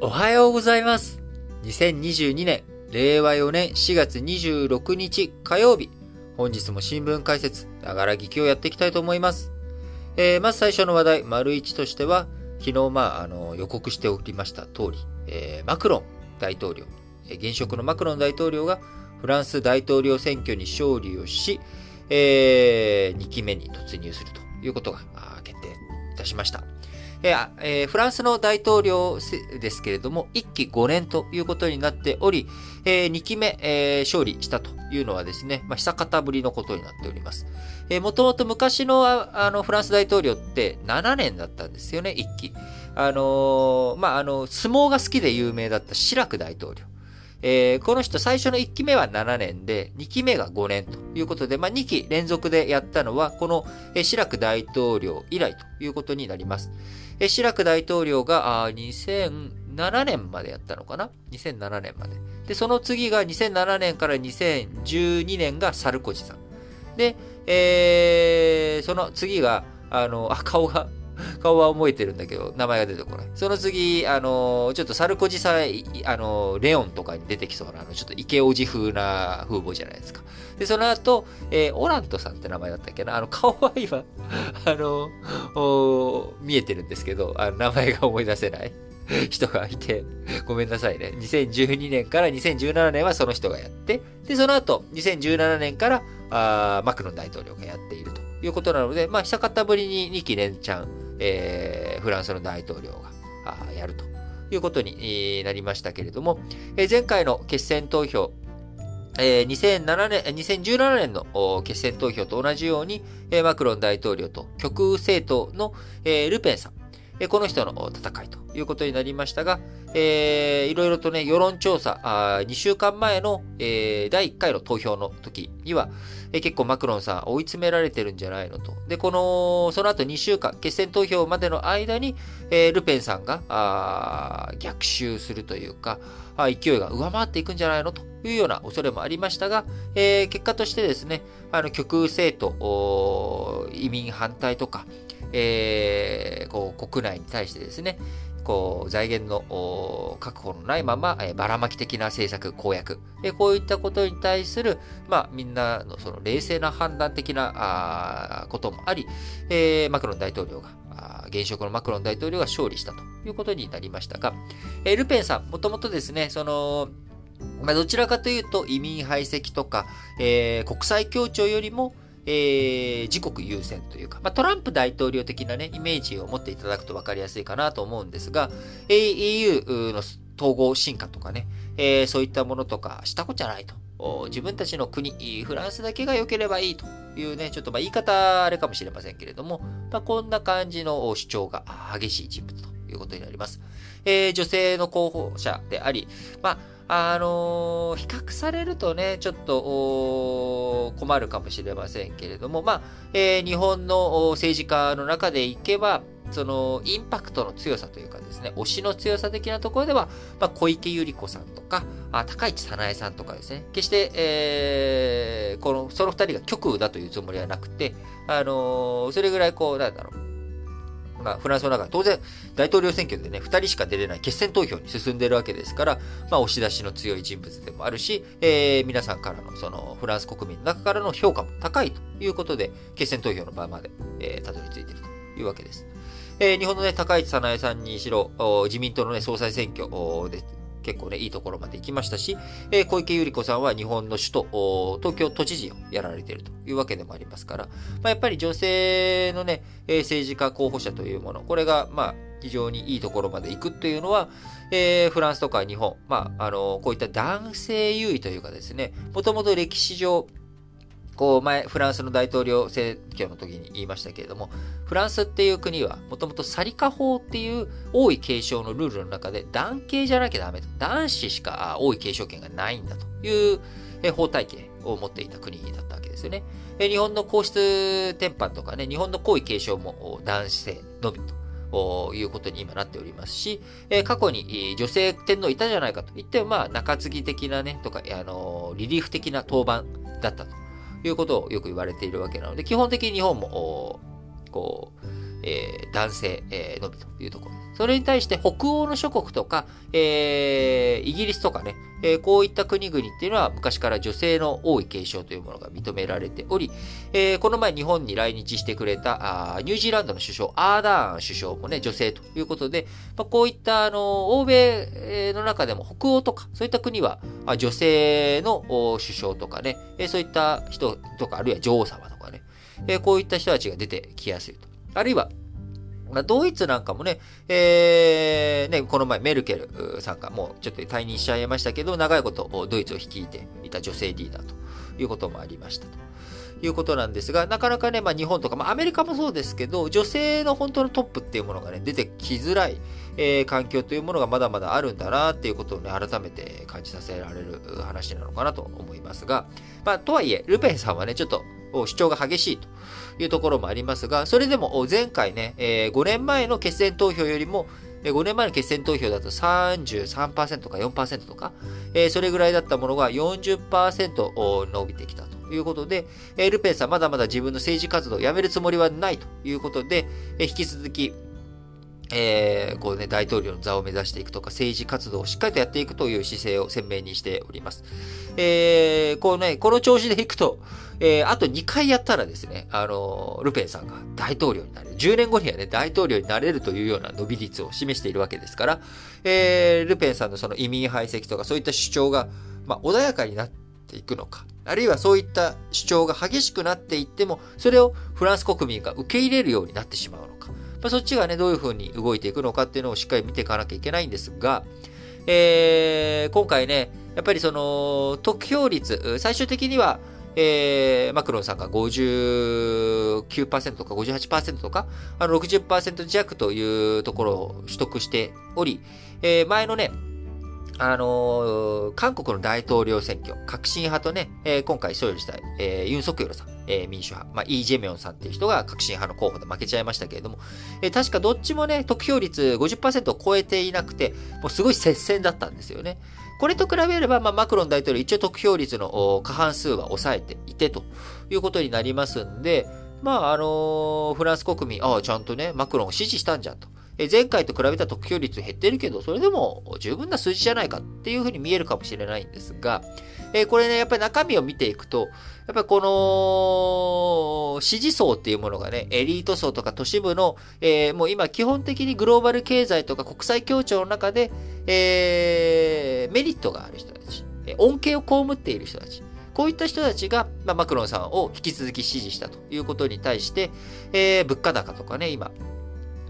おはようございます。2022年、令和4年4月26日火曜日。本日も新聞解説、ながら聞きをやっていきたいと思います。えー、まず最初の話題、丸一としては、昨日、まあ、あの、予告しておりました通り、えー、マクロン大統領、現職のマクロン大統領がフランス大統領選挙に勝利をし、えー、2期目に突入するということが決定いたしました。えー、フランスの大統領ですけれども、1期5年ということになっており、えー、2期目、えー、勝利したというのはですね、まあ、久方ぶりのことになっております。えー、もともと昔のあのフランス大統領って7年だったんですよね、1期。あのー、まあ、あの、相撲が好きで有名だったシラク大統領。えー、この人最初の1期目は7年で、2期目が5年ということで、まあ、2期連続でやったのは、この、えー、シラク大統領以来ということになります。え、シラク大統領が、あ2007年までやったのかな ?2007 年まで。で、その次が2007年から2012年がサルコジさん。で、えー、その次が、あの、あ、顔が、顔は覚えてるんだけど、名前が出てこない。その次、あの、ちょっとサルコジさんあの、レオンとかに出てきそうな、あの、ちょっとイケオジ風な風貌じゃないですか。で、その後、えー、オラントさんって名前だったっけな？あの、顔は今、あの、見えてるんですけど、あの名前が思い出せない。人がいて、ごめんなさいね。2012年から2017年はその人がやって、で、その後、2017年から、あマクロン大統領がやっているということなので、まあ、久方ぶりに2期連チャン、えー、フランスの大統領がやるということになりましたけれども、えー、前回の決選投票、えー、2007年、2017年の決選投票と同じように、えー、マクロン大統領と極右政党の、えー、ルペンさん、えー、この人の戦いということになりましたが、えー、いろいろとね、世論調査、あ2週間前の、えー、第1回の投票の時には、え、結構マクロンさん追い詰められてるんじゃないのと。で、この、その後2週間、決選投票までの間に、えー、ルペンさんが、あ逆襲するというか、勢いが上回っていくんじゃないのというような恐れもありましたが、えー、結果としてですね、あの、極右政党、移民反対とか、えー、こう国内に対してですね、こう、財源の確保のないまま、えばらまき的な政策、公約、えこういったことに対する、まあ、みんなのその冷静な判断的なあこともあり、えー、マクロン大統領が、現職のマクロン大統領が勝利したということになりましたが、えー、ルペンさん、もともとですね、その、まあ、どちらかというと移民排斥とか、えー、国際協調よりも、えー、自国優先というか、まあ、トランプ大統領的なね、イメージを持っていただくと分かりやすいかなと思うんですが、EU の統合進化とかね、えー、そういったものとかしたことじゃないと。自分たちの国、フランスだけが良ければいいというね、ちょっとま言い方あれかもしれませんけれども、まあ、こんな感じの主張が激しい人物ということになります。えー、女性の候補者であり、まああのー、比較されるとね、ちょっと困るかもしれませんけれども、まあ、えー、日本の政治家の中でいけば、そのインパクトの強さというかですね、推しの強さ的なところでは、まあ、小池百合子さんとか、あ高市早苗さんとかですね、決して、えー、この、その二人が極右だというつもりはなくて、あのー、それぐらいこう、なんだろう、まあ、フランスの中当然大統領選挙でね、2人しか出れない決選投票に進んでるわけですから、まあ、押し出しの強い人物でもあるし、えー、皆さんからの、その、フランス国民の中からの評価も高いということで、決選投票の場まで、えー、たどり着いているというわけです。えー、日本のね、高市早苗さんにしろ、自民党のね、総裁選挙で結構ね、いいところまで行きましたし、えー、小池百合子さんは日本の首都、東京都知事をやられているというわけでもありますから、まあ、やっぱり女性のね、え政治家候補者というもの、これが、まあ、非常にいいところまで行くというのは、えー、フランスとか日本、まあ、あの、こういった男性優位というかですね、もともと歴史上、こう前、フランスの大統領選挙の時に言いましたけれども、フランスっていう国は、もともとサリカ法っていう王位継承のルールの中で、男系じゃなきゃダメと。男子しか王位継承権がないんだという法体系を持っていた国だったわけですよね。日本の皇室典範とかね、日本の皇位継承も男性のみということに今なっておりますし、過去に女性天皇いたじゃないかと言って、まあ、中継ぎ的なね、とか、あの、リリーフ的な当番だったと。いうことをよく言われているわけなので、基本的に日本も、こう、えー、男性、えー、のみというところ。それに対して北欧の諸国とか、えー、イギリスとかね、えー、こういった国々っていうのは昔から女性の多い継承というものが認められており、えー、この前日本に来日してくれたあニュージーランドの首相、アーダーン首相もね、女性ということで、まあ、こういったあの欧米の中でも北欧とか、そういった国は女性の首相とかね、えそういった人とか、あるいは女王様とかね、えこういった人たちが出てきやすいと。あるいは、ドイツなんかもね、えー、ね、この前メルケルさんがもうちょっと退任しちゃいましたけど、長いことドイツを率いていた女性リーダーということもありましたと。いうことなんですが、なかなかね、まあ日本とか、まあアメリカもそうですけど、女性の本当のトップっていうものがね、出てきづらい、えー、環境というものがまだまだあるんだなっていうことをね、改めて感じさせられる話なのかなと思いますが、まあとはいえ、ルペンさんはね、ちょっと主張が激しいというところもありますが、それでも前回ね、えー、5年前の決選投票よりも、5年前の決選投票だと33%か4%とか、えー、それぐらいだったものが40%伸びてきたということで、ルペンさんまだまだ自分の政治活動をやめるつもりはないということで、引き続き、えー、こうね、大統領の座を目指していくとか、政治活動をしっかりとやっていくという姿勢を鮮明にしております。えー、こうね、この調子でいくと、えー、あと2回やったらですね、あの、ルペンさんが大統領になれる。10年後にはね、大統領になれるというような伸び率を示しているわけですから、え、ルペンさんのその移民排斥とかそういった主張が、まあ、穏やかになっていくのか、あるいはそういった主張が激しくなっていっても、それをフランス国民が受け入れるようになってしまうのか。まあ、そっちがね、どういうふうに動いていくのかっていうのをしっかり見ていかなきゃいけないんですが、えー、今回ね、やっぱりその、得票率、最終的には、えー、マクロンさんが59%とか58%とか、あの60%弱というところを取得しており、えー、前のね、あのー、韓国の大統領選挙、革新派とね、えー、今回勝利した、えー、ユン・ソクヨルさん、え民主派、まあ、イ・ジェミョンさんっていう人が革新派の候補で負けちゃいましたけれども、え確かどっちもね、得票率50%を超えていなくて、もうすごい接戦だったんですよね。これと比べれば、まあ、マクロン大統領一応得票率の過半数は抑えていてということになりますんで、まあ、あの、フランス国民、ああ、ちゃんとね、マクロンを支持したんじゃんと。え前回と比べた得票率減ってるけど、それでも十分な数字じゃないかっていうふうに見えるかもしれないんですが、えこれね、やっぱり中身を見ていくと、やっぱりこの支持層っていうものがね、エリート層とか都市部の、えー、もう今基本的にグローバル経済とか国際協調の中で、えー、メリットがある人たち、恩恵を被っている人たち、こういった人たちが、まあ、マクロンさんを引き続き支持したということに対して、えー、物価高とかね、今、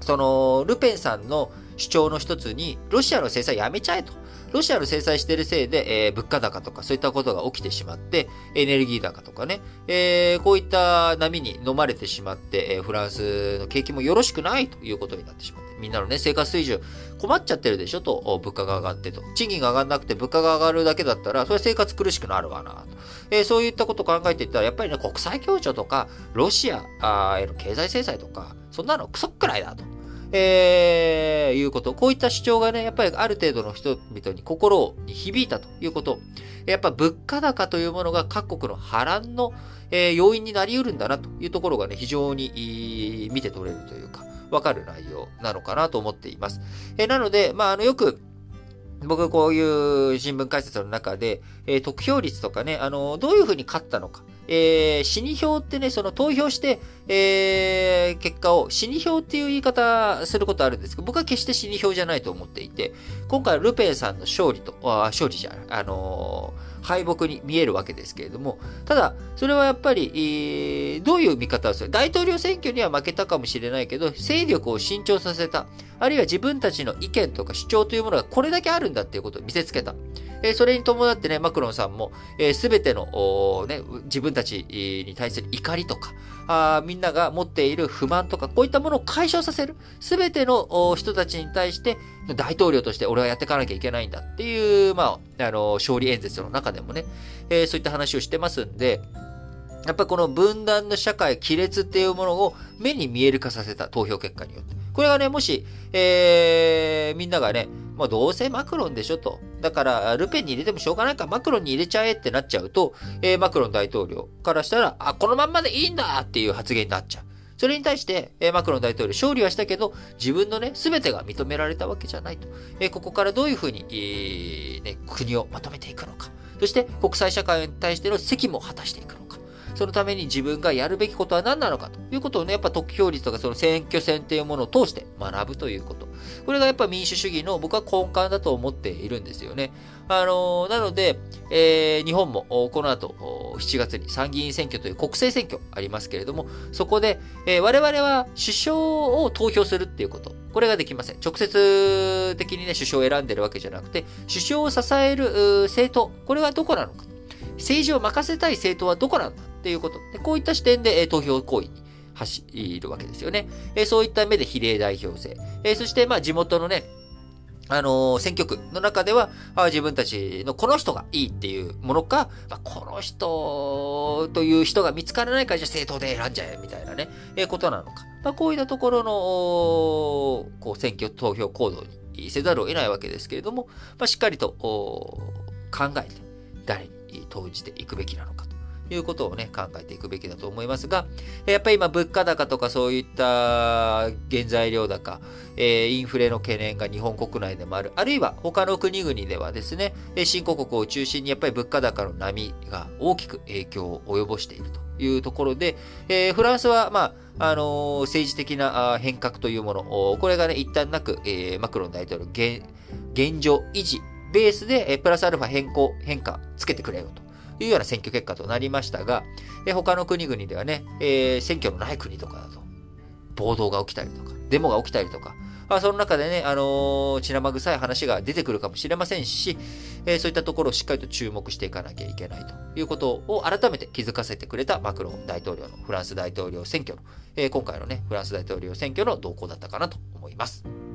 その、ルペンさんの主張の一つに、ロシアの制裁やめちゃえと。ロシアの制裁してるせいで、えー、物価高とかそういったことが起きてしまって、エネルギー高とかね、えー、こういった波に飲まれてしまって、えー、フランスの景気もよろしくないということになってしまう、みんなのね、生活水準困っちゃってるでしょと、物価が上がってと。賃金が上がんなくて物価が上がるだけだったら、それは生活苦しくなるわなと。えー、そういったことを考えていったら、やっぱりね、国際協調とか、ロシアへの経済制裁とか、そんなのクソくらいだと。えー、いうこと。こういった主張がね、やっぱりある程度の人々に心に響いたということ。やっぱ物価高というものが各国の波乱の、えー、要因になり得るんだなというところがね、非常に見て取れるというか、わかる内容なのかなと思っています。えー、なので、まあ、あの、よく、僕こういう新聞解説の中で、えー、得票率とかね、あの、どういうふうに勝ったのか。えー、死に票ってね、その投票して、えー、結果を死に票っていう言い方することあるんですけど、僕は決して死に票じゃないと思っていて、今回ルペンさんの勝利と、あ勝利じゃない、あのー、敗北に見えるわけですけれども、ただ、それはやっぱり、えー、どういう見方をする？大統領選挙には負けたかもしれないけど、勢力を伸長させた。あるいは自分たちの意見とか主張というものがこれだけあるんだっていうことを見せつけた。えー、それに伴ってね、マクロンさんも、えー、全ての、ね、自分たちに対する怒りとか、あみんなが持っている不満とか、こういったものを解消させる。すべての人たちに対して、大統領として俺はやっていかなきゃいけないんだっていう、まあ、あの、勝利演説の中でもね、えー、そういった話をしてますんで、やっぱこの分断の社会、亀裂っていうものを目に見える化させた投票結果によって。これがね、もし、えー、みんながね、まあ、どうせマクロンでしょと。だから、ルペンに入れてもしょうがないから、マクロンに入れちゃえってなっちゃうと、えー、マクロン大統領からしたら、あ、このまんまでいいんだっていう発言になっちゃう。それに対して、えマクロン大統領勝利はしたけど、自分のね、全てが認められたわけじゃないと。えここからどういうふうに、えー、ね、国をまとめていくのか。そして国際社会に対しての責務を果たしていくのか。そのために自分がやるべきことは何なのかということをね、やっぱ得票率とかその選挙戦っていうものを通して学ぶということ。これがやっぱ民主主義の僕は根幹だと思っているんですよね。あのー、なので、えー、日本もこの後7月に参議院選挙という国政選挙ありますけれども、そこで、えー、我々は首相を投票するっていうこと。これができません。直接的にね、首相を選んでるわけじゃなくて、首相を支える政党、これはどこなのか。政治を任せたい政党はどこなんだっていうこと。でこういった視点で、え投票行為に走るわけですよね。えそういった目で比例代表制。えそして、まあ、地元のね、あの、選挙区の中では、あ自分たちのこの人がいいっていうものか、まあ、この人という人が見つからないからじゃ政党で選んじゃえみたいなね、えー、ことなのか。まあ、こういったところの、こう、選挙投票行動にせざるを得ないわけですけれども、まあ、しっかりと考えて、誰に投じていくべきなのか。いうことをね、考えていくべきだと思いますが、やっぱり今物価高とかそういった原材料高、えインフレの懸念が日本国内でもある、あるいは他の国々ではですね、新興国を中心にやっぱり物価高の波が大きく影響を及ぼしているというところで、えフランスは、まあ、あの政治的な変革というもの、これがね、一旦なく、えマクロン大統領現、現状維持、ベースで、プラスアルファ変更、変化つけてくれよと。いうような選挙結果となりましたが、え他の国々ではね、えー、選挙のない国とかだと、暴動が起きたりとか、デモが起きたりとか、あその中でね、あのー、血生臭い話が出てくるかもしれませんし、えー、そういったところをしっかりと注目していかなきゃいけないということを改めて気づかせてくれたマクロン大統領のフランス大統領選挙の、えー、今回のね、フランス大統領選挙の動向だったかなと思います。